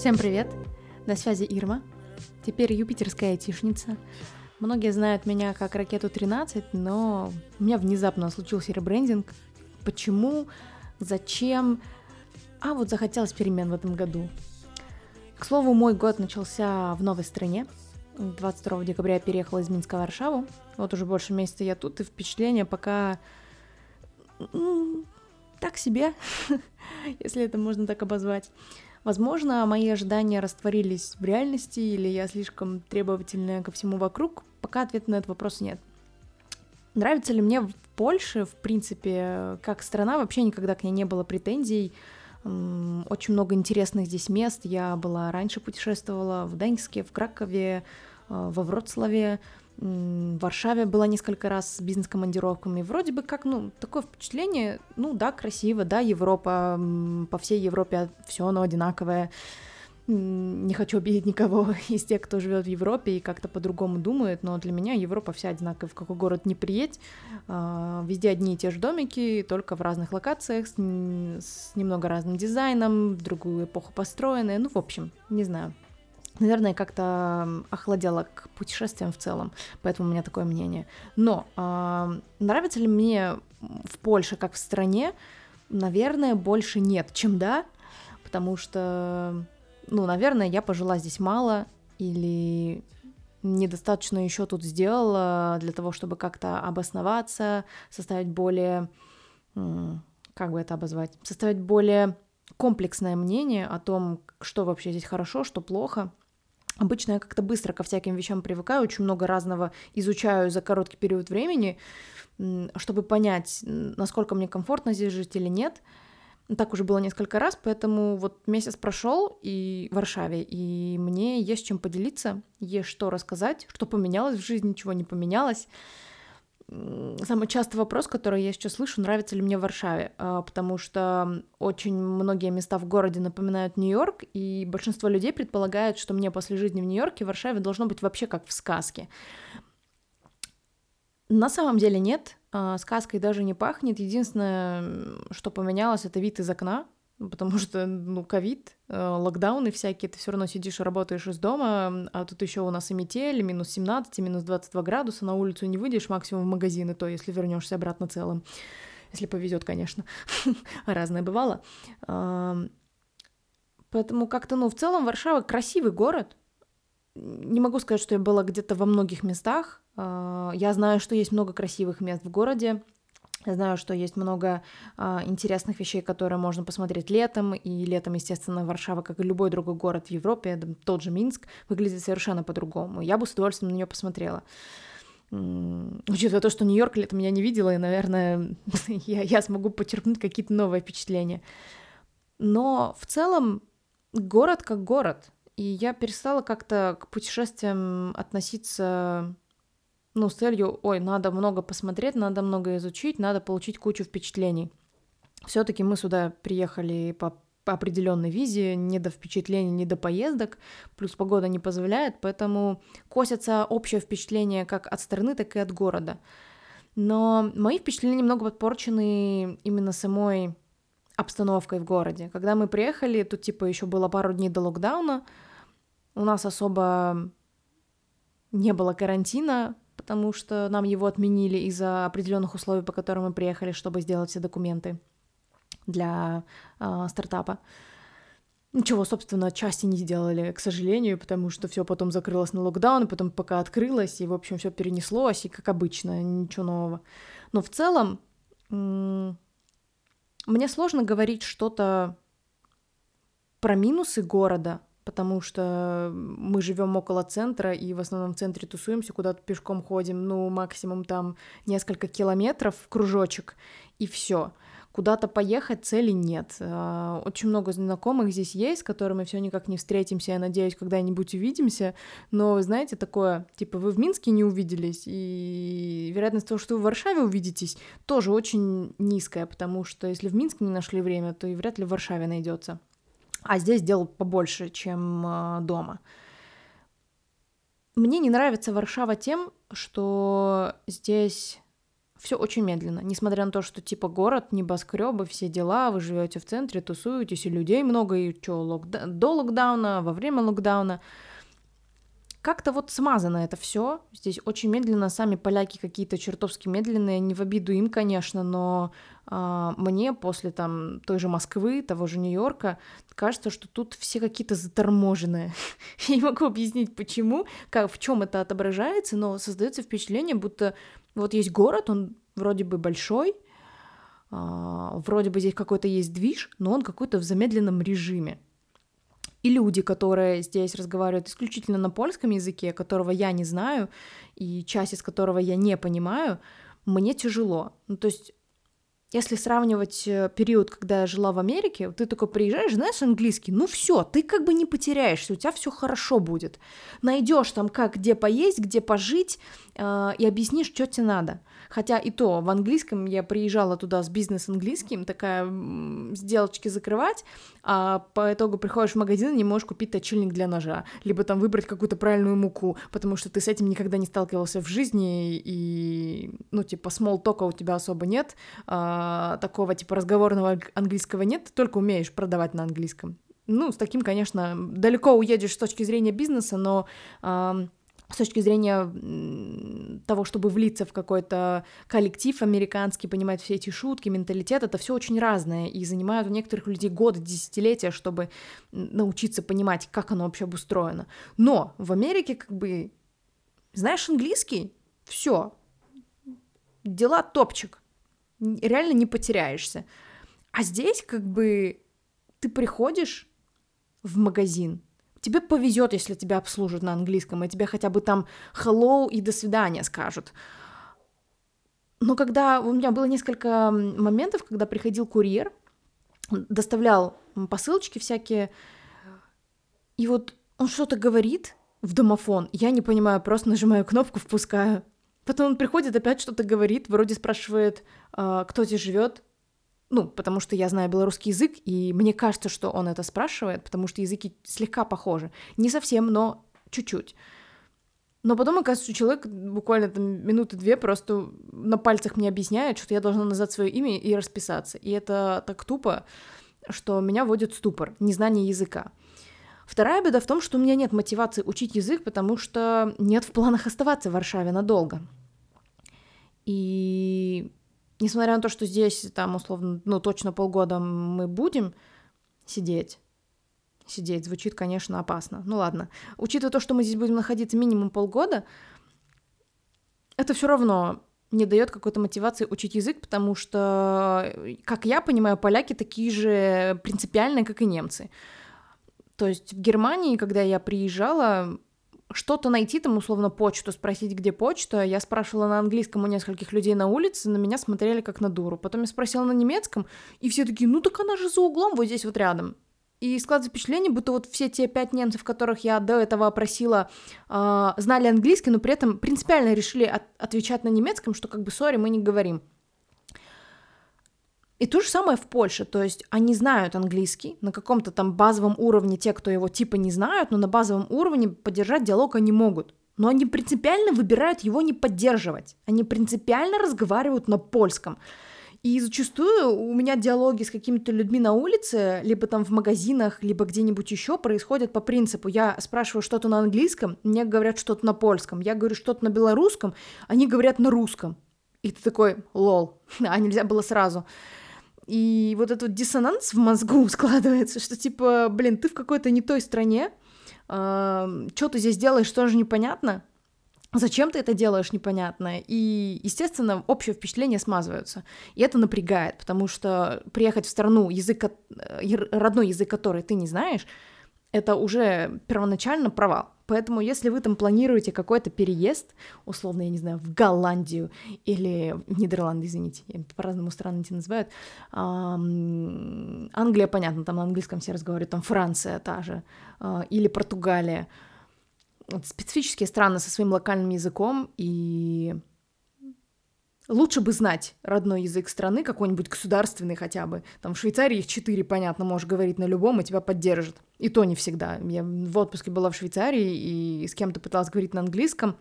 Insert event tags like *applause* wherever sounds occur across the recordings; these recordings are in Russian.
Всем привет! На связи Ирма, теперь юпитерская айтишница. Многие знают меня как Ракету 13, но у меня внезапно случился ребрендинг. Почему? Зачем? А вот захотелось перемен в этом году. К слову, мой год начался в новой стране. 22 декабря я переехала из Минска в Варшаву. Вот уже больше месяца я тут, и впечатление пока так себе, *laughs* если это можно так обозвать. Возможно, мои ожидания растворились в реальности, или я слишком требовательная ко всему вокруг. Пока ответа на этот вопрос нет. Нравится ли мне в Польше, в принципе, как страна, вообще никогда к ней не было претензий. Очень много интересных здесь мест. Я была раньше путешествовала в Деньске, в Кракове, э, во Вроцлаве, в Варшаве была несколько раз с бизнес-командировками. Вроде бы как, ну, такое впечатление, ну да, красиво, да, Европа, по всей Европе все оно одинаковое. Не хочу обидеть никого *laughs* из тех, кто живет в Европе и как-то по-другому думает, но для меня Европа вся одинаковая. В какой город не приедь, а, везде одни и те же домики, только в разных локациях, с, немного разным дизайном, в другую эпоху построенные. Ну, в общем, не знаю наверное, как-то охладела к путешествиям в целом, поэтому у меня такое мнение. Но э, нравится ли мне в Польше как в стране? Наверное, больше нет, чем да, потому что, ну, наверное, я пожила здесь мало или недостаточно еще тут сделала для того, чтобы как-то обосноваться, составить более, как бы это обозвать, составить более комплексное мнение о том, что вообще здесь хорошо, что плохо. Обычно я как-то быстро ко всяким вещам привыкаю, очень много разного изучаю за короткий период времени, чтобы понять, насколько мне комфортно здесь жить или нет. Так уже было несколько раз, поэтому вот месяц прошел и в Варшаве, и мне есть чем поделиться, есть что рассказать, что поменялось в жизни, ничего не поменялось самый частый вопрос, который я сейчас слышу, нравится ли мне в Варшаве, а, потому что очень многие места в городе напоминают Нью-Йорк, и большинство людей предполагают, что мне после жизни в Нью-Йорке в Варшаве должно быть вообще как в сказке. На самом деле нет, а, сказкой даже не пахнет. Единственное, что поменялось, это вид из окна, потому что, ну, ковид, э, локдауны всякие, ты все равно сидишь и работаешь из дома, а тут еще у нас и метель, минус 17, минус 22 градуса, на улицу не выйдешь, максимум в магазин, и то, если вернешься обратно целым. Если повезет, конечно. *laughs* Разное бывало. Поэтому как-то, ну, в целом Варшава красивый город. Не могу сказать, что я была где-то во многих местах. А, я знаю, что есть много красивых мест в городе, знаю, что есть много а, интересных вещей, которые можно посмотреть летом, и летом, естественно, Варшава, как и любой другой город в Европе, тот же Минск, выглядит совершенно по-другому. Я бы с удовольствием на нее посмотрела. Учитывая то, что Нью-Йорк летом я не видела, и, наверное, *laughs* я, я смогу подчеркнуть какие-то новые впечатления. Но в целом город как город. И я перестала как-то к путешествиям относиться ну, с целью, ой, надо много посмотреть, надо много изучить, надо получить кучу впечатлений. Все-таки мы сюда приехали по определенной визе, не до впечатлений, не до поездок, плюс погода не позволяет, поэтому косятся общее впечатление как от страны, так и от города. Но мои впечатления немного подпорчены именно самой обстановкой в городе. Когда мы приехали, тут типа еще было пару дней до локдауна, у нас особо не было карантина, потому что нам его отменили из-за определенных условий, по которым мы приехали, чтобы сделать все документы для э, стартапа. Ничего, собственно, части не сделали, к сожалению, потому что все потом закрылось на локдаун, и потом пока открылось, и, в общем, все перенеслось, и как обычно, ничего нового. Но в целом мне сложно говорить что-то про минусы города, потому что мы живем около центра и в основном в центре тусуемся, куда-то пешком ходим, ну, максимум там несколько километров, кружочек, и все. Куда-то поехать цели нет. А, очень много знакомых здесь есть, с которыми все никак не встретимся. Я надеюсь, когда-нибудь увидимся. Но, знаете, такое, типа, вы в Минске не увиделись, и вероятность того, что вы в Варшаве увидитесь, тоже очень низкая, потому что если в Минске не нашли время, то и вряд ли в Варшаве найдется а здесь дел побольше, чем э, дома. Мне не нравится Варшава тем, что здесь все очень медленно, несмотря на то, что типа город, небоскребы, все дела, вы живете в центре, тусуетесь, и людей много, и что, локда... до локдауна, во время локдауна. Как-то вот смазано это все. Здесь очень медленно, сами поляки какие-то чертовски медленные, не в обиду им, конечно, но э, мне после там той же Москвы, того же Нью-Йорка, кажется, что тут все какие-то заторможенные. *laughs* Я не могу объяснить, почему, как, в чем это отображается, но создается впечатление, будто вот есть город, он вроде бы большой, э, вроде бы здесь какой-то есть движ, но он какой-то в замедленном режиме и люди, которые здесь разговаривают исключительно на польском языке, которого я не знаю, и часть из которого я не понимаю, мне тяжело. Ну, то есть если сравнивать э, период, когда я жила в Америке, ты такой приезжаешь, знаешь английский, ну все, ты как бы не потеряешься, у тебя все хорошо будет. Найдешь там как где поесть, где пожить э, и объяснишь, что тебе надо. Хотя и то, в английском я приезжала туда с бизнес-английским, такая сделочки закрывать, а по итогу приходишь в магазин и не можешь купить точильник для ножа, либо там выбрать какую-то правильную муку, потому что ты с этим никогда не сталкивался в жизни, и, ну, типа, talk у тебя особо нет, а, такого, типа, разговорного английского нет, ты только умеешь продавать на английском. Ну, с таким, конечно, далеко уедешь с точки зрения бизнеса, но а, с точки зрения того, чтобы влиться в какой-то коллектив американский, понимать все эти шутки, менталитет, это все очень разное, и занимает у некоторых людей годы, десятилетия, чтобы научиться понимать, как оно вообще обустроено. Но в Америке как бы, знаешь английский, все, дела топчик, реально не потеряешься. А здесь как бы ты приходишь в магазин, Тебе повезет, если тебя обслужат на английском, и тебе хотя бы там hello и до свидания скажут. Но когда у меня было несколько моментов, когда приходил курьер, доставлял посылочки всякие, и вот он что-то говорит в домофон, я не понимаю, просто нажимаю кнопку, впускаю. Потом он приходит, опять что-то говорит, вроде спрашивает, «А, кто здесь живет, ну, потому что я знаю белорусский язык, и мне кажется, что он это спрашивает, потому что языки слегка похожи. Не совсем, но чуть-чуть. Но потом, оказывается, что человек буквально там минуты две просто на пальцах мне объясняет, что я должна назвать свое имя и расписаться. И это так тупо, что меня вводит ступор, незнание языка. Вторая беда в том, что у меня нет мотивации учить язык, потому что нет в планах оставаться в Варшаве надолго. И несмотря на то, что здесь там условно, ну точно полгода мы будем сидеть, сидеть звучит, конечно, опасно. Ну ладно. Учитывая то, что мы здесь будем находиться минимум полгода, это все равно не дает какой-то мотивации учить язык, потому что, как я понимаю, поляки такие же принципиальные, как и немцы. То есть в Германии, когда я приезжала, что-то найти, там, условно, почту, спросить, где почта. Я спрашивала на английском у нескольких людей на улице, на меня смотрели как на дуру. Потом я спросила на немецком, и все такие, ну так она же за углом, вот здесь вот рядом. И склад впечатление, будто вот все те пять немцев, которых я до этого опросила, э, знали английский, но при этом принципиально решили от- отвечать на немецком, что как бы, сори, мы не говорим. И то же самое в Польше, то есть они знают английский на каком-то там базовом уровне, те, кто его типа не знают, но на базовом уровне поддержать диалог они могут. Но они принципиально выбирают его не поддерживать. Они принципиально разговаривают на польском. И зачастую у меня диалоги с какими-то людьми на улице, либо там в магазинах, либо где-нибудь еще происходят по принципу. Я спрашиваю что-то на английском, мне говорят что-то на польском. Я говорю что-то на белорусском, они говорят на русском. И ты такой, лол, *laughs* а нельзя было сразу. И вот этот диссонанс в мозгу *laughs* складывается, что типа, блин, ты в какой-то не той стране, э, что ты здесь делаешь, тоже непонятно, Зачем ты это делаешь, непонятно. И, естественно, общее впечатление смазываются. И это напрягает, потому что приехать в страну, язык, э, родной язык которой ты не знаешь, это уже первоначально провал. Поэтому, если вы там планируете какой-то переезд, условно, я не знаю, в Голландию или в Нидерланды, извините, по-разному страны эти называют, Англия, понятно, там на английском все разговаривают, там Франция та же, э, или Португалия, специфические страны со своим локальным языком, и Лучше бы знать родной язык страны, какой-нибудь государственный хотя бы. Там в Швейцарии их четыре, понятно, можешь говорить на любом, и тебя поддержат. И то не всегда. Я в отпуске была в Швейцарии, и с кем-то пыталась говорить на английском,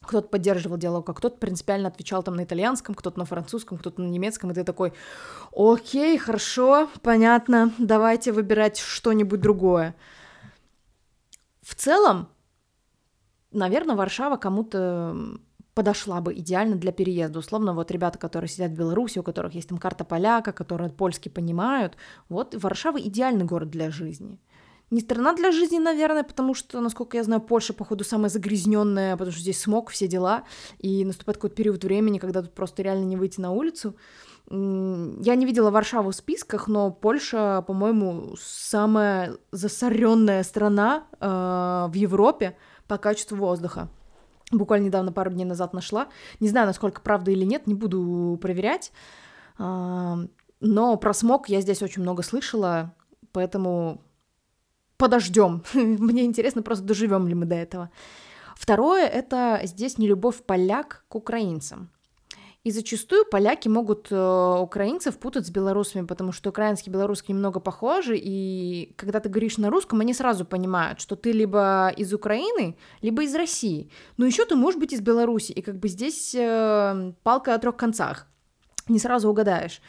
кто-то поддерживал диалог, а кто-то принципиально отвечал там на итальянском, кто-то на французском, кто-то на немецком, и ты такой, окей, хорошо, понятно, давайте выбирать что-нибудь другое. В целом, наверное, Варшава кому-то подошла бы идеально для переезда. Условно, вот ребята, которые сидят в Беларуси, у которых есть там карта поляка, которые польский понимают, вот Варшава идеальный город для жизни. Не страна для жизни, наверное, потому что, насколько я знаю, Польша, походу, самая загрязненная, потому что здесь смог, все дела, и наступает какой-то период времени, когда тут просто реально не выйти на улицу. Я не видела Варшаву в списках, но Польша, по-моему, самая засоренная страна э, в Европе по качеству воздуха. Буквально недавно, пару дней назад нашла. Не знаю, насколько правда или нет, не буду проверять. Э, но про смог я здесь очень много слышала, поэтому подождем. *laughs* Мне интересно, просто доживем ли мы до этого. Второе — это здесь не любовь поляк к украинцам. И зачастую поляки могут э, украинцев путать с белорусами, потому что украинский и белорусский немного похожи, и когда ты говоришь на русском, они сразу понимают, что ты либо из Украины, либо из России. Но еще ты можешь быть из Беларуси, и как бы здесь э, палка о трех концах. Не сразу угадаешь.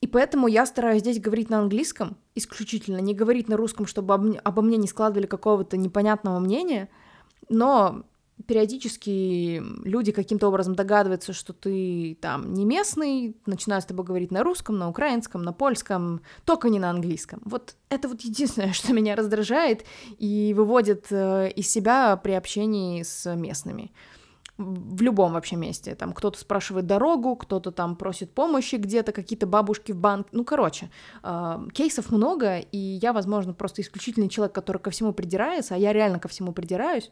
И поэтому я стараюсь здесь говорить на английском исключительно, не говорить на русском, чтобы обо мне не складывали какого-то непонятного мнения, но периодически люди каким-то образом догадываются, что ты там не местный, начинают с тобой говорить на русском, на украинском, на польском, только не на английском. Вот это вот единственное, *laughs* что меня раздражает и выводит э, из себя при общении с местными в любом вообще месте. Там кто-то спрашивает дорогу, кто-то там просит помощи где-то, какие-то бабушки в банк. Ну, короче, э, кейсов много, и я, возможно, просто исключительный человек, который ко всему придирается, а я реально ко всему придираюсь.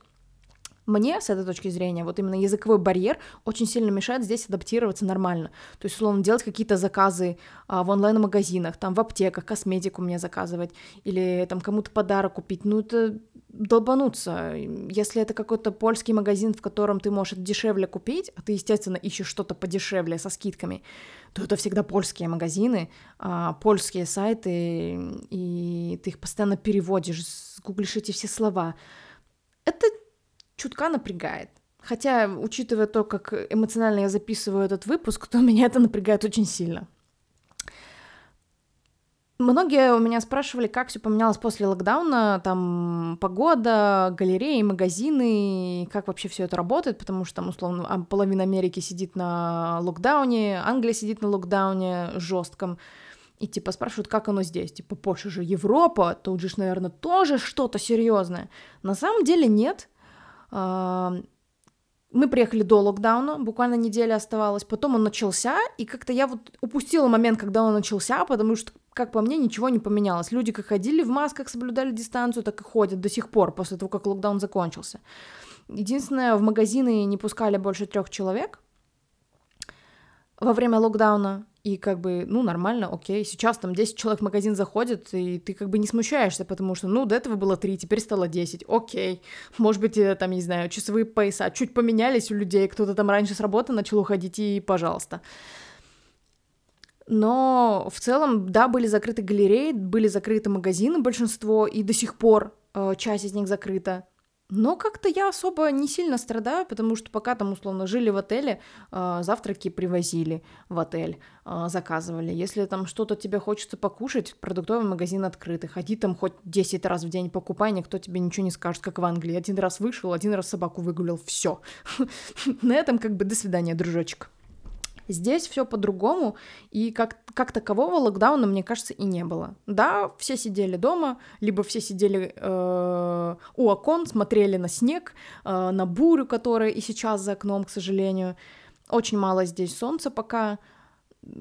Мне, с этой точки зрения, вот именно языковой барьер очень сильно мешает здесь адаптироваться нормально. То есть, условно, делать какие-то заказы а, в онлайн-магазинах, там, в аптеках, косметику мне заказывать, или там кому-то подарок купить. Ну, это долбануться. Если это какой-то польский магазин, в котором ты можешь дешевле купить, а ты, естественно, ищешь что-то подешевле со скидками, то это всегда польские магазины, а, польские сайты, и ты их постоянно переводишь, гуглишь эти все слова. Это чутка напрягает. Хотя, учитывая то, как эмоционально я записываю этот выпуск, то *laughs* меня это напрягает очень сильно. Многие у меня спрашивали, как все поменялось после локдауна, там погода, галереи, магазины, как вообще все это работает, потому что там условно а, половина Америки сидит на локдауне, Англия сидит на локдауне жестком, и типа спрашивают, как оно здесь, типа Польша же Европа, тут же, наверное, тоже что-то серьезное. На самом деле нет, мы приехали до локдауна, буквально неделя оставалась, потом он начался, и как-то я вот упустила момент, когда он начался, потому что, как по мне, ничего не поменялось. Люди как ходили в масках, соблюдали дистанцию, так и ходят до сих пор, после того, как локдаун закончился. Единственное, в магазины не пускали больше трех человек во время локдауна, и как бы, ну, нормально, окей. Сейчас там 10 человек в магазин заходит, и ты как бы не смущаешься, потому что, ну, до этого было 3, теперь стало 10, окей. Может быть, э, там, не знаю, часовые пояса чуть поменялись у людей, кто-то там раньше с работы начал уходить, и пожалуйста. Но в целом, да, были закрыты галереи, были закрыты магазины большинство, и до сих пор э, часть из них закрыта. Но как-то я особо не сильно страдаю, потому что пока там условно жили в отеле, э, завтраки привозили в отель, э, заказывали. Если там что-то тебе хочется покушать, продуктовый магазин открытый. Ходи там хоть 10 раз в день покупай, никто тебе ничего не скажет, как в Англии. Один раз вышел, один раз собаку выгулил, все. *laughs* На этом как бы до свидания, дружочек. Здесь все по-другому, и как, как такового локдауна, мне кажется, и не было. Да, все сидели дома, либо все сидели э, у окон, смотрели на снег, э, на бурю, которая и сейчас за окном, к сожалению. Очень мало здесь солнца пока,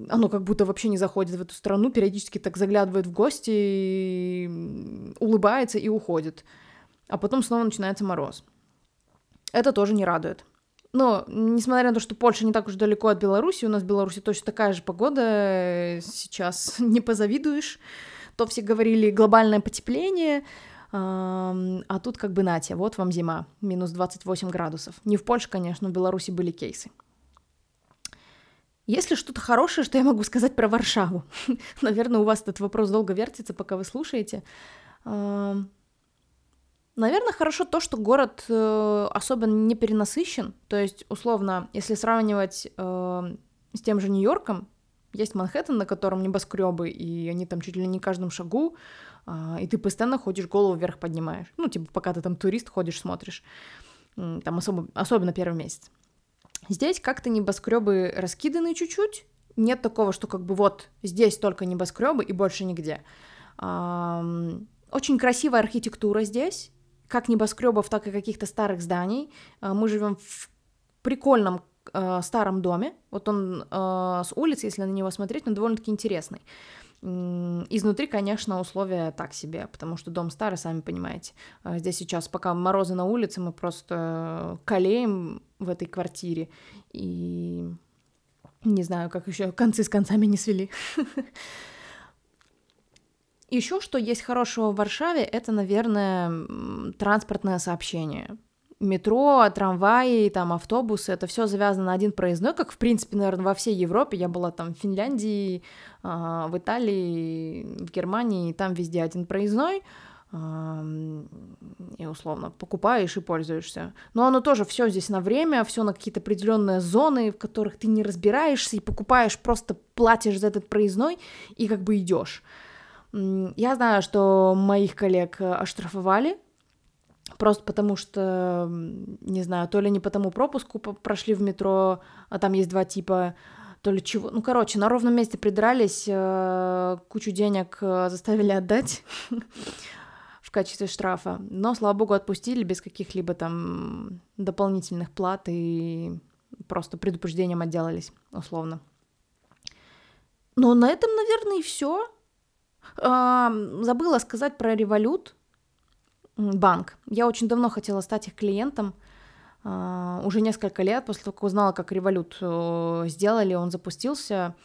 оно как будто вообще не заходит в эту страну, периодически так заглядывает в гости, улыбается и уходит. А потом снова начинается мороз. Это тоже не радует. Но, несмотря на то, что Польша не так уж далеко от Беларуси, у нас в Беларуси точно такая же погода, э, сейчас *laughs* не позавидуешь, то все говорили глобальное потепление, а тут как бы нате, вот вам зима, минус 28 градусов. Не в Польше, конечно, в Беларуси были кейсы. Есть ли что-то хорошее, что я могу сказать про Варшаву? *laughs* Наверное, у вас этот вопрос долго вертится, пока вы слушаете. Наверное, хорошо то, что город э, особенно не перенасыщен. То есть, условно, если сравнивать э, с тем же Нью-Йорком, есть Манхэттен, на котором небоскребы, и они там чуть ли не каждом шагу, э, и ты постоянно ходишь, голову вверх поднимаешь. Ну, типа, пока ты там турист ходишь, смотришь. Там особо, особенно первый месяц. Здесь как-то небоскребы раскиданы чуть-чуть. Нет такого, что как бы вот здесь только небоскребы и больше нигде. Очень красивая архитектура здесь, как небоскребов, так и каких-то старых зданий. А, мы живем в прикольном э, старом доме. Вот он э, с улицы, если на него смотреть, он довольно-таки интересный. Изнутри, конечно, условия так себе, потому что дом старый, сами понимаете. А, здесь сейчас, пока морозы на улице, мы просто колеем в этой квартире. И не знаю, как еще концы с концами не свели. *laughs* Еще что есть хорошего в Варшаве, это, наверное, транспортное сообщение. Метро, трамваи, там автобусы, это все завязано на один проездной, как, в принципе, наверное, во всей Европе. Я была там в Финляндии, а, в Италии, в Германии, там везде один проездной и условно покупаешь и пользуешься. Но оно тоже все здесь на время, все на какие-то определенные зоны, в которых ты не разбираешься и покупаешь, просто платишь за этот проездной и как бы идешь. Я знаю, что моих коллег э, оштрафовали, просто потому что, не знаю, то ли не по тому пропуску прошли в метро, а там есть два типа, то ли чего. Ну, короче, на ровном месте придрались, э, кучу денег э, заставили отдать *laughs* в качестве штрафа. Но, слава богу, отпустили без каких-либо там дополнительных плат и просто предупреждением отделались, условно. Но на этом, наверное, и все. Забыла сказать про Револют банк. Я очень давно хотела стать их клиентом. А, уже несколько лет после того, как узнала, как Револют э, сделали, он запустился.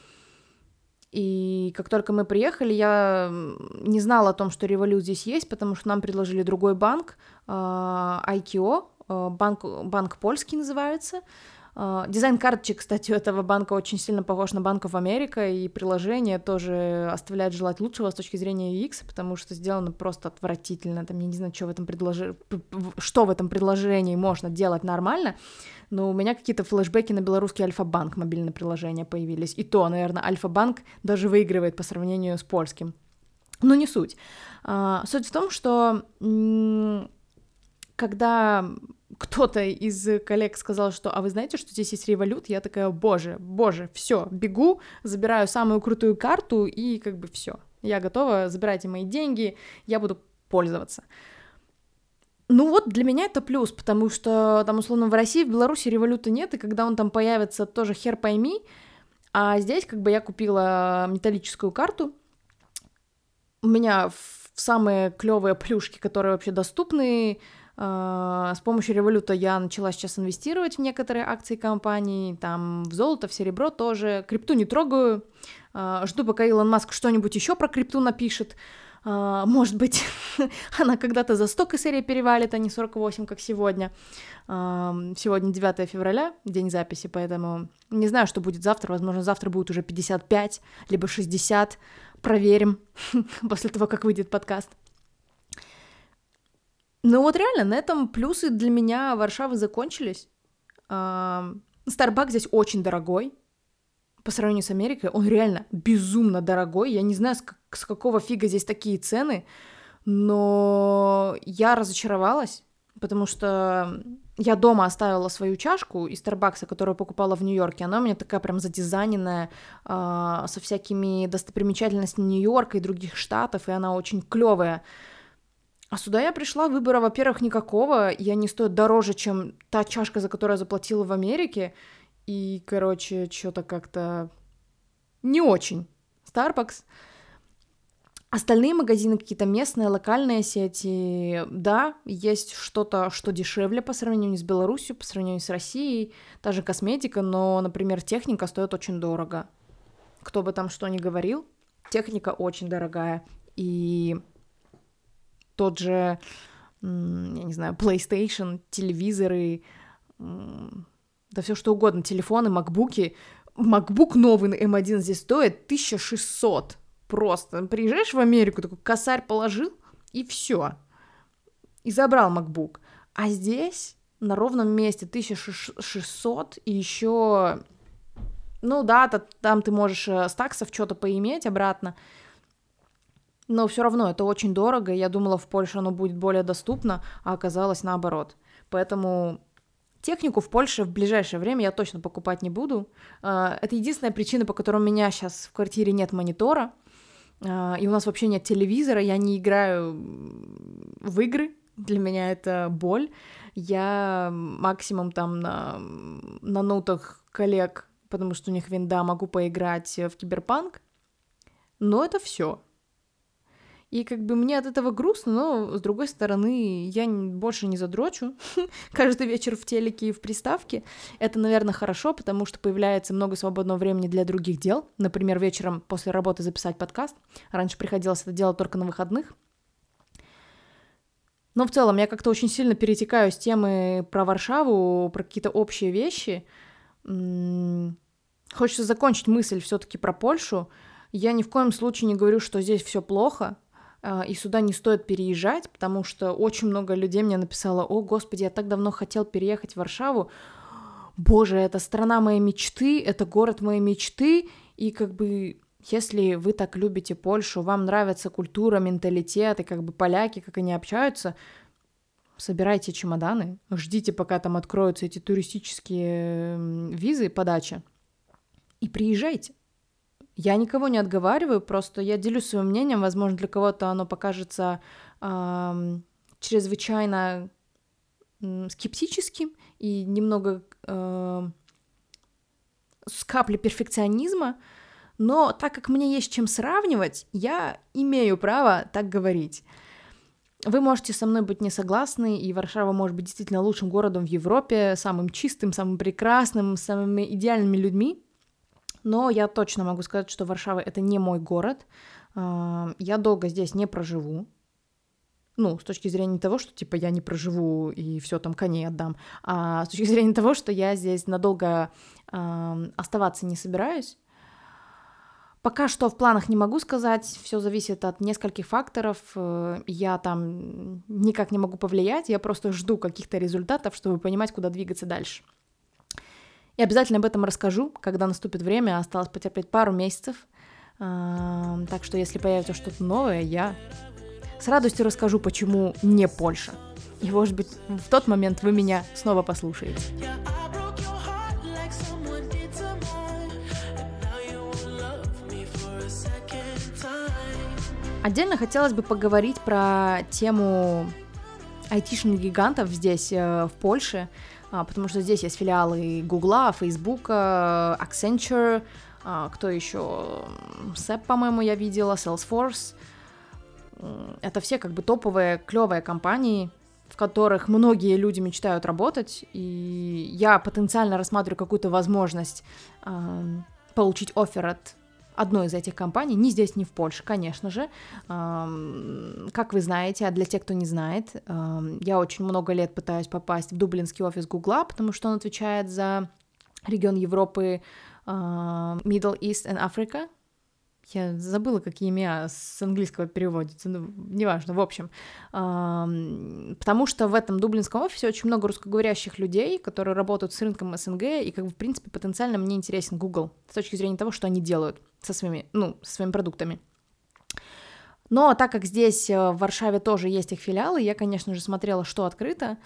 И как только мы приехали, я не знала о том, что Револют здесь есть, потому что нам предложили другой банк, а, IKO, э, банк, банк польский называется. А, дизайн карточек, кстати, у этого банка очень сильно похож на Банков Америка, и приложение тоже оставляет желать лучшего с точки зрения UX, потому что сделано просто отвратительно. Там, я не знаю, что в этом, предложи... что в этом предложении можно делать нормально, но у меня какие-то флешбеки на белорусский Альфа-банк мобильное приложение появились. И то, наверное, Альфа-банк даже выигрывает по сравнению с польским. Но не суть. А, суть в том, что когда кто-то из коллег сказал, что, а вы знаете, что здесь есть револют? Я такая, боже, боже, все, бегу, забираю самую крутую карту и как бы все. Я готова, забирайте мои деньги, я буду пользоваться. Ну вот для меня это плюс, потому что там, условно, в России, в Беларуси революта нет, и когда он там появится, тоже хер пойми. А здесь как бы я купила металлическую карту. У меня в самые клевые плюшки, которые вообще доступны, с помощью революта я начала сейчас инвестировать в некоторые акции компании, там в золото, в серебро тоже. Крипту не трогаю. А, жду, пока Илон Маск что-нибудь еще про крипту напишет. А, может быть, *laughs* она когда-то за 100 косарей перевалит, а не 48, как сегодня. Сегодня 9 февраля, день записи, поэтому не знаю, что будет завтра. Возможно, завтра будет уже 55, либо 60. Проверим *laughs* после того, как выйдет подкаст. Ну вот реально, на этом плюсы для меня Варшавы закончились. Старбак здесь очень дорогой. По сравнению с Америкой, он реально безумно дорогой. Я не знаю, с, как, с какого фига здесь такие цены, но я разочаровалась, потому что я дома оставила свою чашку из Старбакса, которую покупала в Нью-Йорке. Она у меня такая прям задизайненная, э, со всякими достопримечательностями Нью-Йорка и других штатов, и она очень клевая. А сюда я пришла, выбора, во-первых, никакого, и они стоят дороже, чем та чашка, за которую я заплатила в Америке, и, короче, что-то как-то не очень. Starbucks. Остальные магазины какие-то местные, локальные сети, да, есть что-то, что дешевле по сравнению с Беларусью, по сравнению с Россией, та же косметика, но, например, техника стоит очень дорого. Кто бы там что ни говорил, техника очень дорогая. И тот же, я не знаю, PlayStation, телевизоры, да все что угодно, телефоны, макбуки. MacBook новый на M1 здесь стоит 1600. Просто приезжаешь в Америку, такой косарь положил, и все. и забрал MacBook. А здесь на ровном месте 1600 и еще... Ну да, там ты можешь э, стаксов что-то поиметь обратно, но все равно это очень дорого, я думала, в Польше оно будет более доступно, а оказалось наоборот. Поэтому технику в Польше в ближайшее время я точно покупать не буду. А, это единственная причина, по которой у меня сейчас в квартире нет монитора, а, и у нас вообще нет телевизора, я не играю в игры, для меня это боль. Я максимум там на, на ноутах коллег, потому что у них винда, могу поиграть в киберпанк. Но это все. И как бы мне от этого грустно, но с другой стороны, я больше не задрочу *laughs* каждый вечер в телеке и в приставке. Это, наверное, хорошо, потому что появляется много свободного времени для других дел. Например, вечером после работы записать подкаст. Раньше приходилось это делать только на выходных. Но в целом я как-то очень сильно перетекаю с темы про Варшаву, про какие-то общие вещи. Хочется закончить мысль все-таки про Польшу. Я ни в коем случае не говорю, что здесь все плохо. А, и сюда не стоит переезжать, потому что очень много людей мне написало, о, господи, я так давно хотел переехать в Варшаву, боже, это страна моей мечты, это город моей мечты, и как бы если вы так любите Польшу, вам нравится культура, менталитет, и как бы поляки, как они общаются, собирайте чемоданы, ждите, пока там откроются эти туристические визы, подача, и приезжайте. Я никого не отговариваю, просто я делюсь своим мнением. Возможно, для кого-то оно покажется э, чрезвычайно скептическим и немного э, с каплей перфекционизма. Но так как мне есть чем сравнивать, я имею право так говорить. Вы можете со мной быть не согласны, и Варшава может быть действительно лучшим городом в Европе, самым чистым, самым прекрасным, самыми идеальными людьми, но я точно могу сказать, что Варшава это не мой город. А, я долго здесь не проживу. Ну, с точки зрения того, что, типа, я не проживу и все там коней отдам, а с точки зрения того, что я здесь надолго э, оставаться не собираюсь. Пока что в планах не могу сказать, все зависит от нескольких факторов. Э, я там никак не могу повлиять, я просто жду каких-то результатов, чтобы понимать, куда двигаться дальше. И обязательно об этом расскажу, когда наступит время. Осталось потерпеть пару месяцев. Так что, если появится что-то новое, я с радостью расскажу, почему не Польша. И, может быть, в тот момент вы меня снова послушаете. Отдельно хотелось бы поговорить про тему айтишных гигантов здесь, э, в Польше. А, потому что здесь есть филиалы Гугла, Фейсбука, Accenture, а, кто еще? SAP, по-моему, я видела, Salesforce. Это все как бы топовые, клевые компании, в которых многие люди мечтают работать, и я потенциально рассматриваю какую-то возможность э, получить офер от одной из этих компаний, ни здесь, ни в Польше, конечно же. Как вы знаете, а для тех, кто не знает, я очень много лет пытаюсь попасть в дублинский офис Гугла, потому что он отвечает за регион Европы, Middle East and Africa, я забыла, какие имя с английского переводятся, ну, неважно, в общем. Потому что в этом дублинском офисе очень много русскоговорящих людей, которые работают с рынком СНГ, и, как бы, в принципе, потенциально мне интересен Google с точки зрения того, что они делают со своими, ну, со своими продуктами. Но так как здесь э, в Варшаве тоже есть их филиалы, я, конечно же, смотрела, что открыто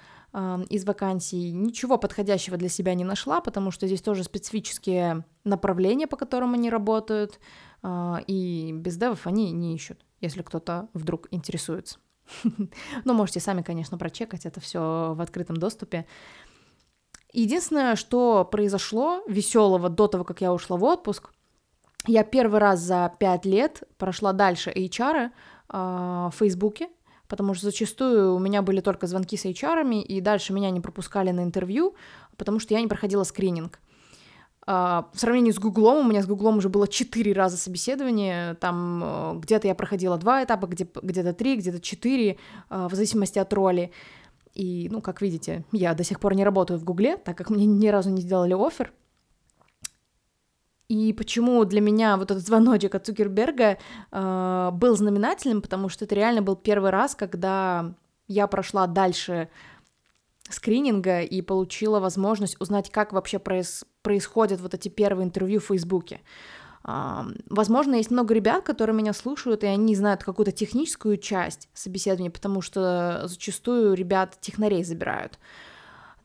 из вакансий. Ничего подходящего для себя не нашла, потому что здесь тоже специфические направления, по которым они работают. А, и без девов они не ищут, если кто-то вдруг интересуется. *laughs* Ну, можете сами, конечно, прочекать, это все в открытом доступе. Единственное, что произошло веселого до того, как я ушла в отпуск, я первый раз за пять лет прошла дальше HR э, в Фейсбуке, потому что зачастую у меня были только звонки с HR, и дальше меня не пропускали на интервью, потому что я не проходила скрининг. Uh, в сравнении с Гуглом, у меня с Гуглом уже было четыре раза собеседование, там uh, где-то я проходила два этапа, где- где-то три, где-то четыре, uh, в зависимости от роли. И, ну, как видите, я до сих пор не работаю в Гугле, так как мне ни разу не сделали офер. И почему для меня вот этот звоночек от Цукерберга был знаменательным, потому что это реально был первый раз, когда я прошла дальше скрининга и получила возможность узнать, как вообще проис- происходят вот эти первые интервью в Фейсбуке. Возможно, есть много ребят, которые меня слушают, и они знают какую-то техническую часть собеседования, потому что зачастую ребят технарей забирают,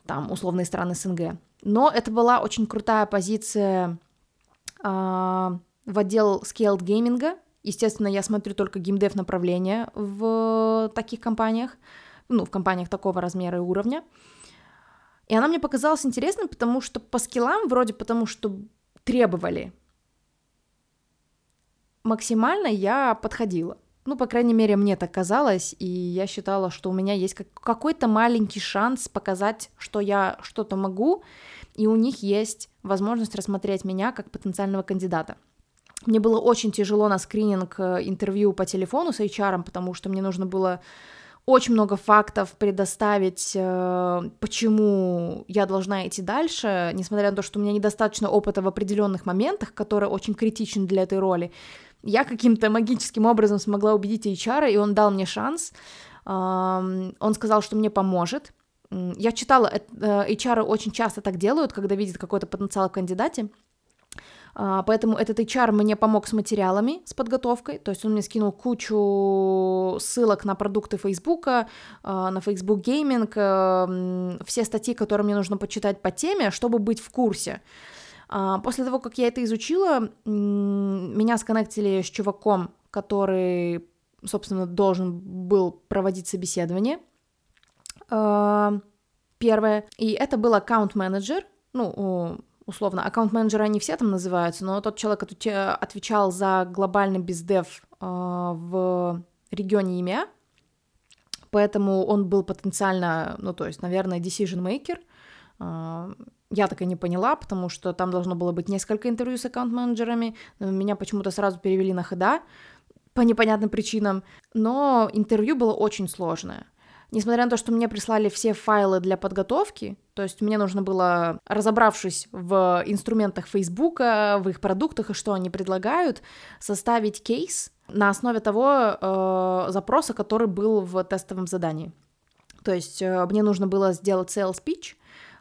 там, условные страны СНГ. Но это была очень крутая позиция а, в отдел scaled гейминга. Естественно, я смотрю только геймдев направление в таких компаниях, ну, в компаниях такого размера и уровня. И она мне показалась интересной, потому что по скиллам, вроде потому что требовали, максимально я подходила. Ну, по крайней мере, мне так казалось, и я считала, что у меня есть какой-то маленький шанс показать, что я что-то могу, и у них есть возможность рассмотреть меня как потенциального кандидата. Мне было очень тяжело на скрининг э, интервью по телефону с HR, потому что мне нужно было очень много фактов предоставить, э, почему я должна идти дальше, несмотря на то, что у меня недостаточно опыта в определенных моментах, который очень критичен для этой роли. Я каким-то магическим образом смогла убедить HR, и он дал мне шанс. Он сказал, что мне поможет. Я читала, э, HR очень часто так делают, когда видят какой-то потенциал в кандидате. А, поэтому этот HR мне помог с материалами, с подготовкой, то есть он мне скинул кучу ссылок на продукты Фейсбука, а, на Facebook Gaming, э, все статьи, которые мне нужно почитать по теме, чтобы быть в курсе. А, после того, как я это изучила, меня сконнектили с чуваком, который, собственно, должен был проводить собеседование. Первое. И это был аккаунт-менеджер, ну, условно, аккаунт-менеджеры они все там называются, но тот человек, который отвечал за глобальный бездев э, в регионе ИМЕА, поэтому он был потенциально, ну, то есть, наверное, decision maker. Э, я так и не поняла, потому что там должно было быть несколько интервью с аккаунт-менеджерами, меня почему-то сразу перевели на хода по непонятным причинам, но интервью было очень сложное — Несмотря на то, что мне прислали все файлы для подготовки, то есть мне нужно было, разобравшись в инструментах Фейсбука, в их продуктах и что они предлагают, составить кейс на основе того э, запроса, который был в тестовом задании. То есть э, мне нужно было сделать sales pitch,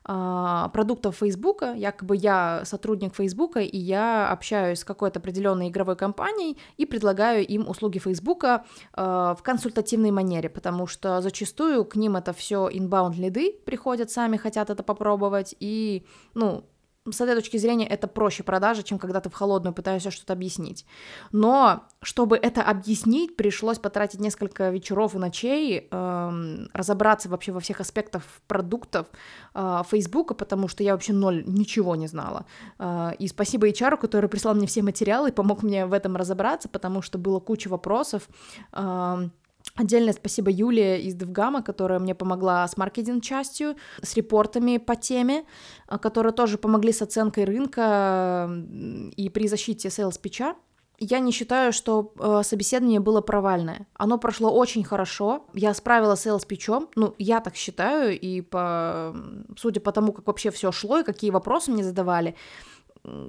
продуктов Фейсбука, якобы я сотрудник Фейсбука, и я общаюсь с какой-то определенной игровой компанией и предлагаю им услуги Фейсбука а, в консультативной манере, потому что зачастую к ним это все inbound лиды приходят сами, хотят это попробовать, и, ну, с этой точки зрения это проще продажа, чем когда ты в холодную пытаешься что-то объяснить. Но чтобы это объяснить, пришлось потратить несколько вечеров и ночей, эм, разобраться вообще во всех аспектах продуктов э, Фейсбука, потому что я вообще ноль ничего не знала. Э, и спасибо HR, который прислал мне все материалы и помог мне в этом разобраться, потому что было куча вопросов. Э, Отдельное спасибо Юле из Девгама, которая мне помогла с маркетинг-частью, с репортами по теме, а, которые тоже помогли с оценкой рынка и при защите питча. Я не считаю, что э, собеседование было провальное. Оно прошло очень хорошо. Я справилась с питчом. Ну, я так считаю, и по, судя по тому, как вообще все шло и какие вопросы мне задавали,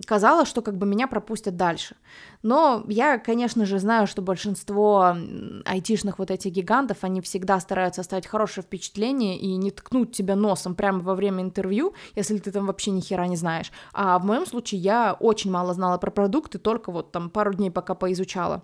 казалось, что как бы меня пропустят дальше. Но я, конечно же, знаю, что большинство айтишных вот этих гигантов, они всегда стараются оставить хорошее впечатление и не ткнуть тебя носом прямо во время интервью, если ты там вообще ни хера не знаешь. А в моем случае я очень мало знала про продукты, только вот там пару дней пока поизучала.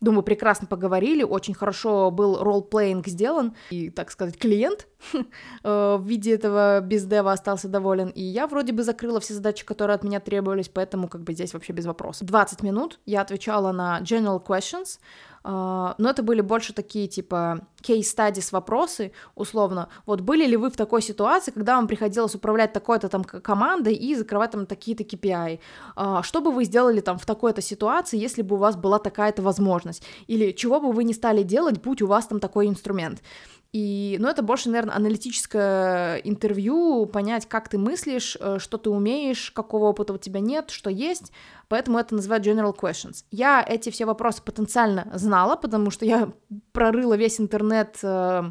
Думаю, прекрасно поговорили, очень хорошо был ролл-плеинг сделан, и, так сказать, клиент *laughs* э, в виде этого бездева остался доволен, и я вроде бы закрыла все задачи, которые от меня требовались, поэтому как бы здесь вообще без вопросов. 20 минут я отвечала на general questions, но это были больше такие, типа, studies вопросы, условно. Вот были ли вы в такой ситуации, когда вам приходилось управлять такой-то там командой и закрывать там такие-то KPI? А, что бы вы сделали там в такой-то ситуации, если бы у вас была такая-то возможность? Или чего бы вы не стали делать, будь у вас там такой инструмент? И, ну, это больше, наверное, аналитическое интервью, понять, как ты мыслишь, э, что ты умеешь, какого опыта у тебя нет, что есть, поэтому это называют general questions. Я эти все вопросы потенциально знала, потому что я прорыла весь интернет э,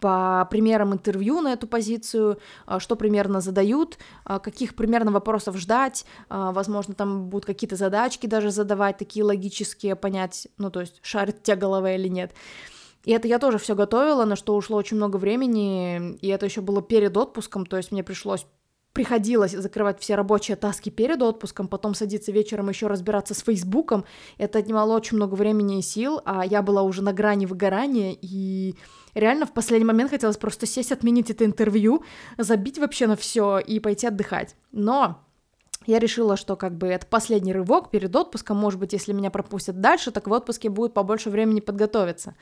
по примерам интервью на эту позицию, э, что примерно задают, каких примерно вопросов ждать, возможно, там будут какие-то задачки даже задавать, такие логические, понять, ну, то есть, шарит тебя голова или нет. И это я тоже все готовила, на что ушло очень много времени, и это еще было перед отпуском, то есть мне пришлось приходилось закрывать все рабочие таски перед отпуском, потом садиться вечером еще разбираться с Фейсбуком. Это отнимало очень много времени и сил, а я была уже на грани выгорания, и реально в последний момент хотелось просто сесть, отменить это интервью, забить вообще на все и пойти отдыхать. Но я решила, что как бы это последний рывок перед отпуском, может быть, если меня пропустят дальше, так в отпуске будет побольше времени подготовиться.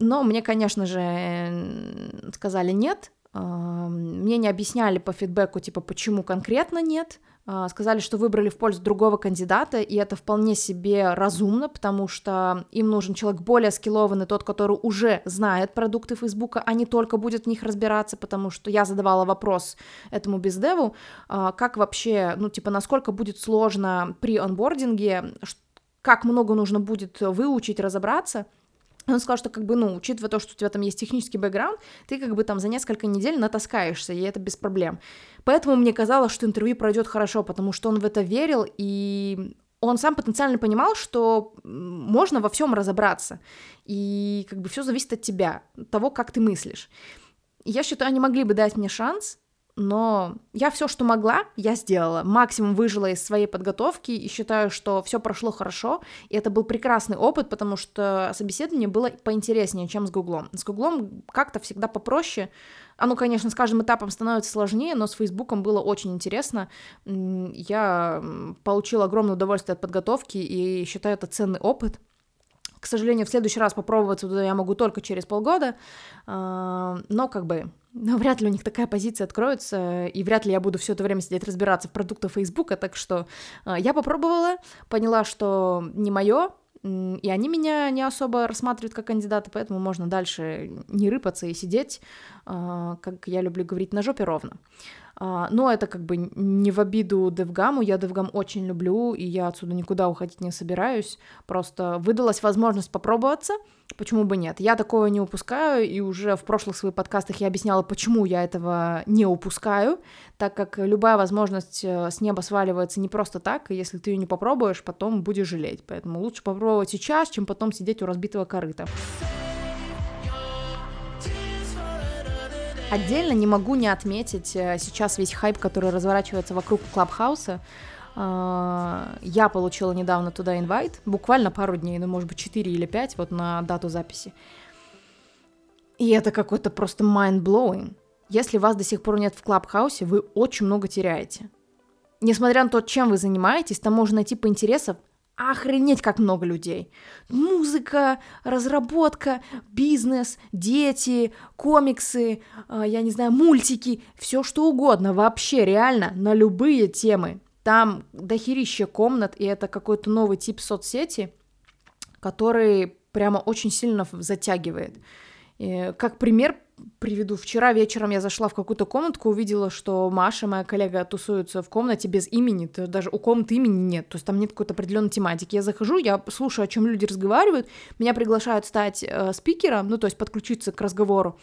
Но мне, конечно же, сказали нет, мне не объясняли по фидбэку, типа, почему конкретно нет. А, сказали, что выбрали в пользу другого кандидата, и это вполне себе разумно, потому что им нужен человек более скиллованный, тот, который уже знает продукты Фейсбука, а не только будет в них разбираться, потому что я задавала вопрос этому бездеву, а, как вообще, ну, типа, насколько будет сложно при онбординге, как много нужно будет выучить, разобраться — он сказал, что как бы, ну, учитывая то, что у тебя там есть технический бэкграунд, ты как бы там за несколько недель натаскаешься, и это без проблем. Поэтому мне казалось, что интервью пройдет хорошо, потому что он в это верил, и он сам потенциально понимал, что можно во всем разобраться, и как бы все зависит от тебя, от того, как ты мыслишь. Я считаю, они могли бы дать мне шанс, но я все, что могла, я сделала. Максимум выжила из своей подготовки и считаю, что все прошло хорошо. И это был прекрасный опыт, потому что собеседование было поинтереснее, чем с Гуглом. С Гуглом как-то всегда попроще. Оно, конечно, с каждым этапом становится сложнее, но с Фейсбуком было очень интересно. Я получила огромное удовольствие от подготовки и считаю это ценный опыт. К сожалению, в следующий раз попробовать туда я могу только через полгода, а, но как бы но вряд ли у них такая позиция откроется, и вряд ли я буду все это время сидеть разбираться в продуктах Фейсбука, так что э, я попробовала, поняла, что не мое, и они меня не особо рассматривают как кандидата, поэтому можно дальше не рыпаться и сидеть, э, как я люблю говорить, на жопе ровно. А, но это как бы не в обиду DevGAMM у, я DevGAMM очень люблю, и я отсюда никуда уходить не собираюсь, просто выдалась возможность попробоваться, почему бы нет. Я такого не упускаю, и уже в прошлых своих подкастах я объясняла, почему я этого не упускаю, так как любая возможность э, с неба сваливается не просто так, и если ты ее не попробуешь, потом будешь жалеть. Поэтому лучше попробовать сейчас, чем потом сидеть у разбитого корыта. Отдельно не могу не отметить э, сейчас весь хайп, который разворачивается вокруг Клабхауса. А, я получила недавно туда инвайт, буквально пару дней, ну, может быть, 4 или 5, вот на дату записи. И это какой-то просто mind-blowing. Если вас до сих пор нет в Клабхаусе, вы очень много теряете. Несмотря на то, чем вы занимаетесь, там можно найти по интересам охренеть как много людей. Музыка, разработка, бизнес, дети, комиксы, э, я не знаю, мультики, все что угодно, вообще реально, на любые темы. Там дохерища комнат, и это какой-то новый тип соцсети, который прямо очень сильно затягивает. И, как пример приведу. Вчера вечером я зашла в какую-то комнатку, увидела, что Маша, моя коллега, тусуется в комнате без имени, то даже у комнаты имени нет, то есть там нет какой-то определенной тематики. Я захожу, я слушаю, о чем люди разговаривают, меня приглашают стать э, спикером, ну то есть подключиться к разговору.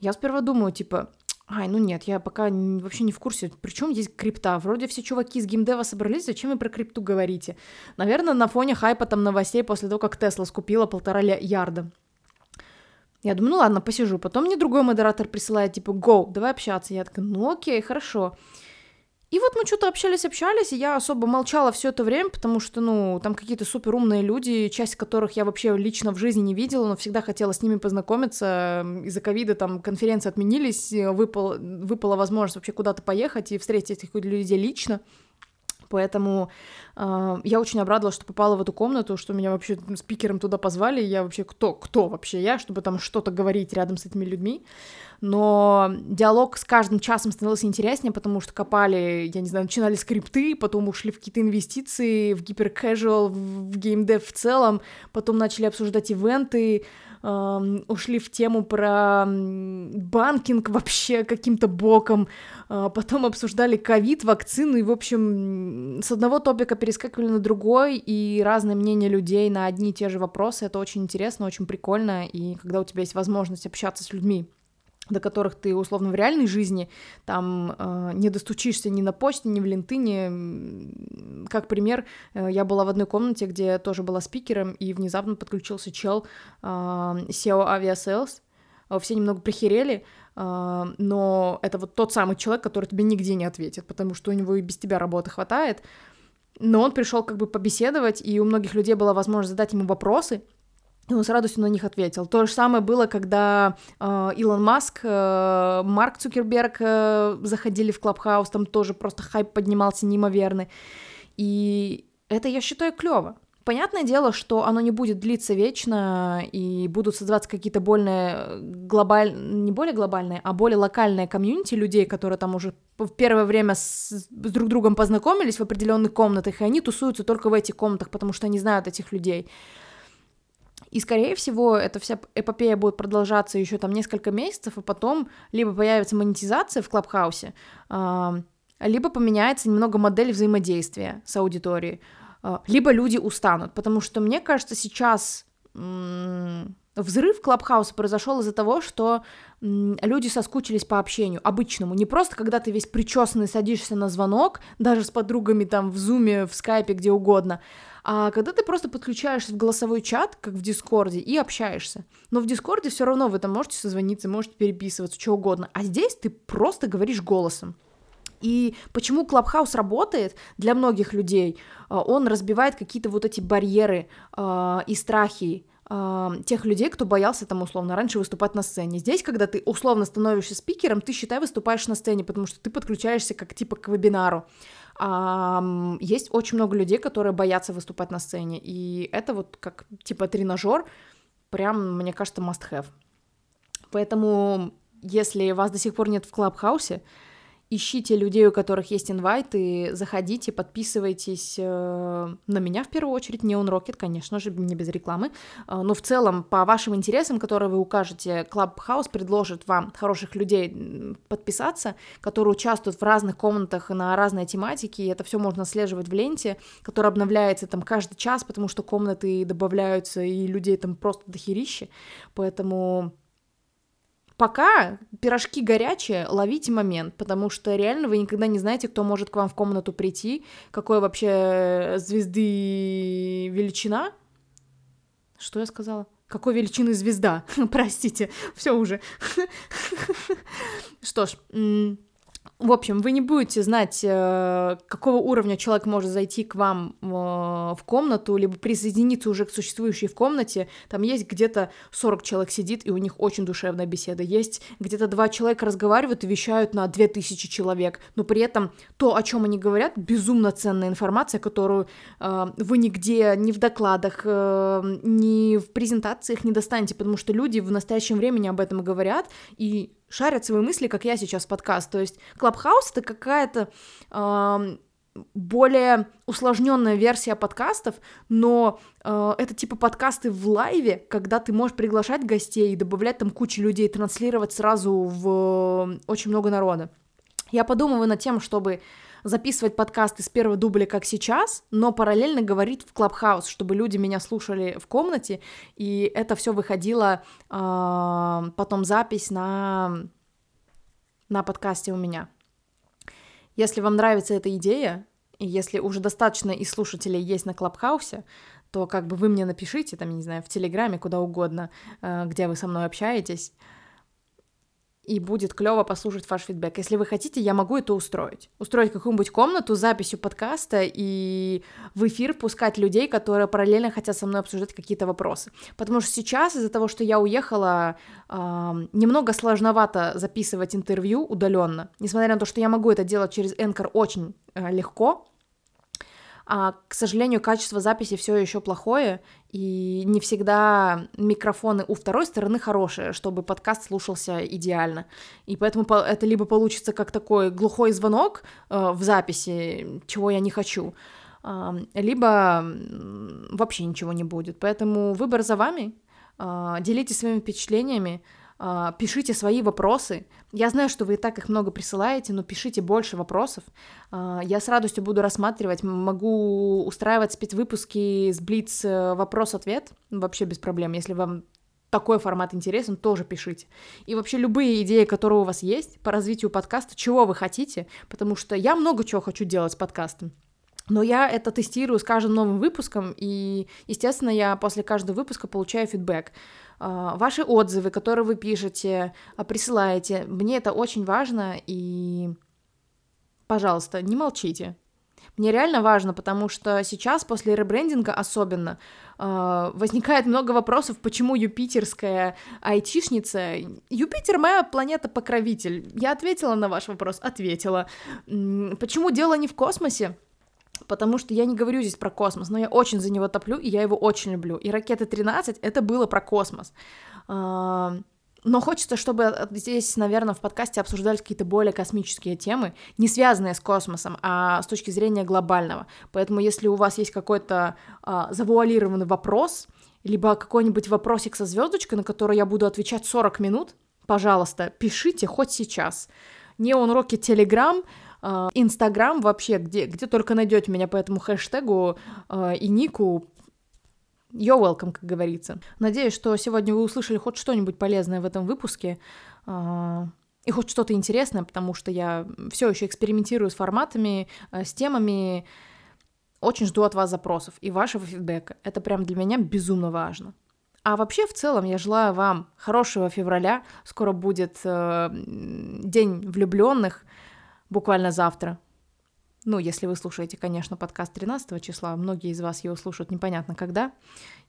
Я сперва думаю, типа, Ай, ну нет, я пока вообще не в курсе. Причем здесь крипта? Вроде все чуваки из геймдева собрались, зачем вы про крипту говорите? Наверное, на фоне хайпа там новостей после того, как Тесла скупила полтора ярда. Я думаю, ну ладно, посижу. Потом мне другой модератор присылает, типа, go, давай общаться. Я такая, ну окей, хорошо. И вот мы что-то общались-общались, и я особо молчала все это время, потому что, ну, там какие-то супер умные люди, часть которых я вообще лично в жизни не видела, но всегда хотела с ними познакомиться. Из-за ковида там конференции отменились, выпал, выпала возможность вообще куда-то поехать и встретить этих людей лично. Поэтому э, я очень обрадовалась, что попала в эту комнату, что меня вообще спикером туда позвали. Я вообще кто? Кто вообще я, чтобы там что-то говорить рядом с этими людьми? Но диалог с каждым часом становился интереснее, потому что копали, я не знаю, начинали скрипты, потом ушли в какие-то инвестиции, в гиперкэжуал, в геймдев в целом, потом начали обсуждать ивенты, ушли в тему про банкинг вообще каким-то боком, а, потом обсуждали ковид, вакцину, и, в общем, с одного топика перескакивали на другой, и разные мнения людей на одни и те же вопросы, это очень интересно, очень прикольно, и когда у тебя есть возможность общаться с людьми, до которых ты условно в реальной жизни там э, не достучишься ни на почте, ни в линтыне. Как пример, э, я была в одной комнате, где тоже была спикером, и внезапно подключился чел э, SEO Aviasales. Все немного прихерели, э, но это вот тот самый человек, который тебе нигде не ответит, потому что у него и без тебя работы хватает. Но он пришел как бы побеседовать, и у многих людей была возможность задать ему вопросы, и он с радостью на них ответил. То же самое было, когда э, Илон Маск, э, Марк Цукерберг э, заходили в Clubhouse, там тоже просто хайп поднимался неимоверный. И это, я считаю, клево. Понятное дело, что оно не будет длиться вечно, и будут создаваться какие-то более глобальные, не более глобальные, а более локальные комьюнити людей, которые там уже в первое время с, с друг другом познакомились в определенных комнатах, и они тусуются только в этих комнатах, потому что они знают этих людей. И, скорее всего, эта вся эпопея будет продолжаться еще там несколько месяцев, и потом либо появится монетизация в Клабхаусе, либо поменяется немного модель взаимодействия с аудиторией, а, либо люди устанут, потому что, мне кажется, сейчас взрыв Клабхауса произошел из-за того, что люди соскучились по общению обычному, не просто когда ты весь причесанный садишься на звонок, даже с подругами там в зуме, в скайпе, где угодно, а когда ты просто подключаешься в голосовой чат, как в Дискорде, и общаешься. Но в Дискорде все равно вы там можете созвониться, можете переписываться, что угодно. А здесь ты просто говоришь голосом. И почему Clubhouse работает для многих людей? А, он разбивает какие-то вот эти барьеры э, и страхи э, тех людей, кто боялся там условно раньше выступать на сцене. Здесь, когда ты условно становишься спикером, ты, считай, выступаешь на сцене, потому что ты подключаешься как типа к вебинару. Есть очень много людей, которые боятся выступать на сцене, и это вот как типа тренажер, прям, мне кажется, must have. Поэтому, если вас до сих пор нет в Клабхаусе, ищите людей, у которых есть инвайты, заходите, подписывайтесь э, на меня в первую очередь, Neon Rocket, конечно же, не без рекламы, э, но в целом по вашим интересам, которые вы укажете, Clubhouse предложит вам хороших людей подписаться, которые участвуют в разных комнатах на разные тематики, и это все можно отслеживать в ленте, которая обновляется там каждый час, потому что комнаты добавляются, и людей там просто дохерище, поэтому Пока пирожки горячие, ловите момент, потому что реально вы никогда не знаете, кто может к вам в комнату прийти, какой вообще звезды величина. Что я сказала? Какой величины звезда? *laughs* Простите, все уже. *laughs* Что ж, в общем, вы не будете знать, э, какого уровня человек может зайти к вам э, в комнату, либо присоединиться уже к существующей в комнате. Там есть где-то 40 человек сидит, и у них очень душевная беседа. Есть где-то два человека разговаривают и вещают на 2000 человек, но при этом то, о чем они говорят, безумно ценная информация, которую э, вы нигде, ни в докладах, ни в презентациях не достанете, потому что люди в настоящем времени об этом говорят, и шарят свои мысли, как я сейчас подкаст. То есть Clubhouse это какая-то э, более усложненная версия подкастов, но э, это типа подкасты в лайве, когда ты можешь приглашать гостей и добавлять там кучу людей, транслировать сразу в э, очень много народа. Я подумываю над тем, чтобы записывать подкасты с первого дубля, как сейчас, но параллельно говорить в Clubhouse, чтобы люди меня слушали в комнате, и это все выходило э, потом запись на, на подкасте у меня. Если вам нравится эта идея, и если уже достаточно и слушателей есть на Клабхаусе, то как бы вы мне напишите, там, не знаю, в Телеграме, куда угодно, э, где вы со мной общаетесь, и будет клево послушать ваш фидбэк. Если вы хотите, я могу это устроить. Устроить какую-нибудь комнату с записью подкаста и в эфир пускать людей, которые параллельно хотят со мной обсуждать какие-то вопросы. Потому что сейчас из-за того, что я уехала, э, немного сложновато записывать интервью удаленно. Несмотря на то, что я могу это делать через Anchor очень э, легко, а, к сожалению, качество записи все еще плохое, и не всегда микрофоны у второй стороны хорошие, чтобы подкаст слушался идеально. И поэтому это либо получится как такой глухой звонок э, в записи, чего я не хочу, э, либо вообще ничего не будет. Поэтому выбор за вами. Э, делитесь своими впечатлениями. А, пишите свои вопросы. Я знаю, что вы и так их много присылаете, но пишите больше вопросов. А, я с радостью буду рассматривать, могу устраивать спецвыпуски с Блиц э, вопрос-ответ, вообще без проблем, если вам такой формат интересен, тоже пишите. И вообще любые идеи, которые у вас есть по развитию подкаста, чего вы хотите, потому что я много чего хочу делать с подкастом. Но я это тестирую с каждым новым выпуском, и, естественно, я после каждого выпуска получаю фидбэк. А, ваши отзывы, которые вы пишете, а, присылаете, мне это очень важно, и, пожалуйста, не молчите. Мне реально важно, потому что сейчас, после ребрендинга особенно, а, возникает много вопросов, почему юпитерская айтишница... Юпитер — моя планета-покровитель. Я ответила на ваш вопрос? Ответила. Почему дело не в космосе? Потому что я не говорю здесь про космос, но я очень за него топлю, и я его очень люблю. И ракеты 13 это было про космос. Но хочется, чтобы здесь, наверное, в подкасте обсуждались какие-то более космические темы, не связанные с космосом, а с точки зрения глобального. Поэтому, если у вас есть какой-то а, завуалированный вопрос, либо какой-нибудь вопросик со звездочкой, на который я буду отвечать 40 минут, пожалуйста, пишите хоть сейчас. Неон Rocket Telegram, а, Инстаграм вообще, где, где только найдете меня по этому хэштегу э, и нику, You're welcome, как говорится. Надеюсь, что сегодня вы услышали хоть что-нибудь полезное в этом выпуске э, и хоть что-то интересное, потому что я все еще экспериментирую с форматами, с темами. Очень жду от вас запросов и вашего фидбэка. Это прям для меня безумно важно. А вообще, в целом, я желаю вам хорошего февраля. Скоро будет э, день влюбленных буквально завтра. Ну, если вы слушаете, конечно, подкаст 13 числа, многие из вас его слушают непонятно когда.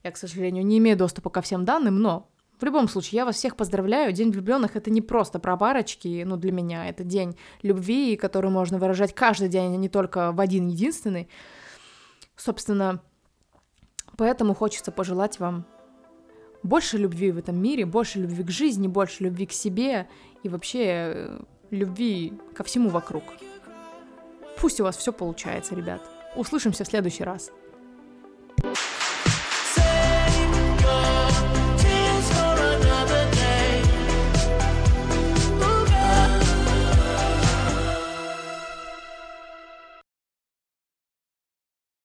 Я, к сожалению, не имею доступа ко всем данным, но в любом случае, я вас всех поздравляю. День влюбленных это не просто про парочки, ну, для меня это день любви, который можно выражать каждый день, а не только в один единственный. Собственно, поэтому хочется пожелать вам больше любви в этом мире, больше любви к жизни, больше любви к себе и вообще э, любви ко всему вокруг. Пусть у вас все получается, ребят. Услышимся в следующий раз.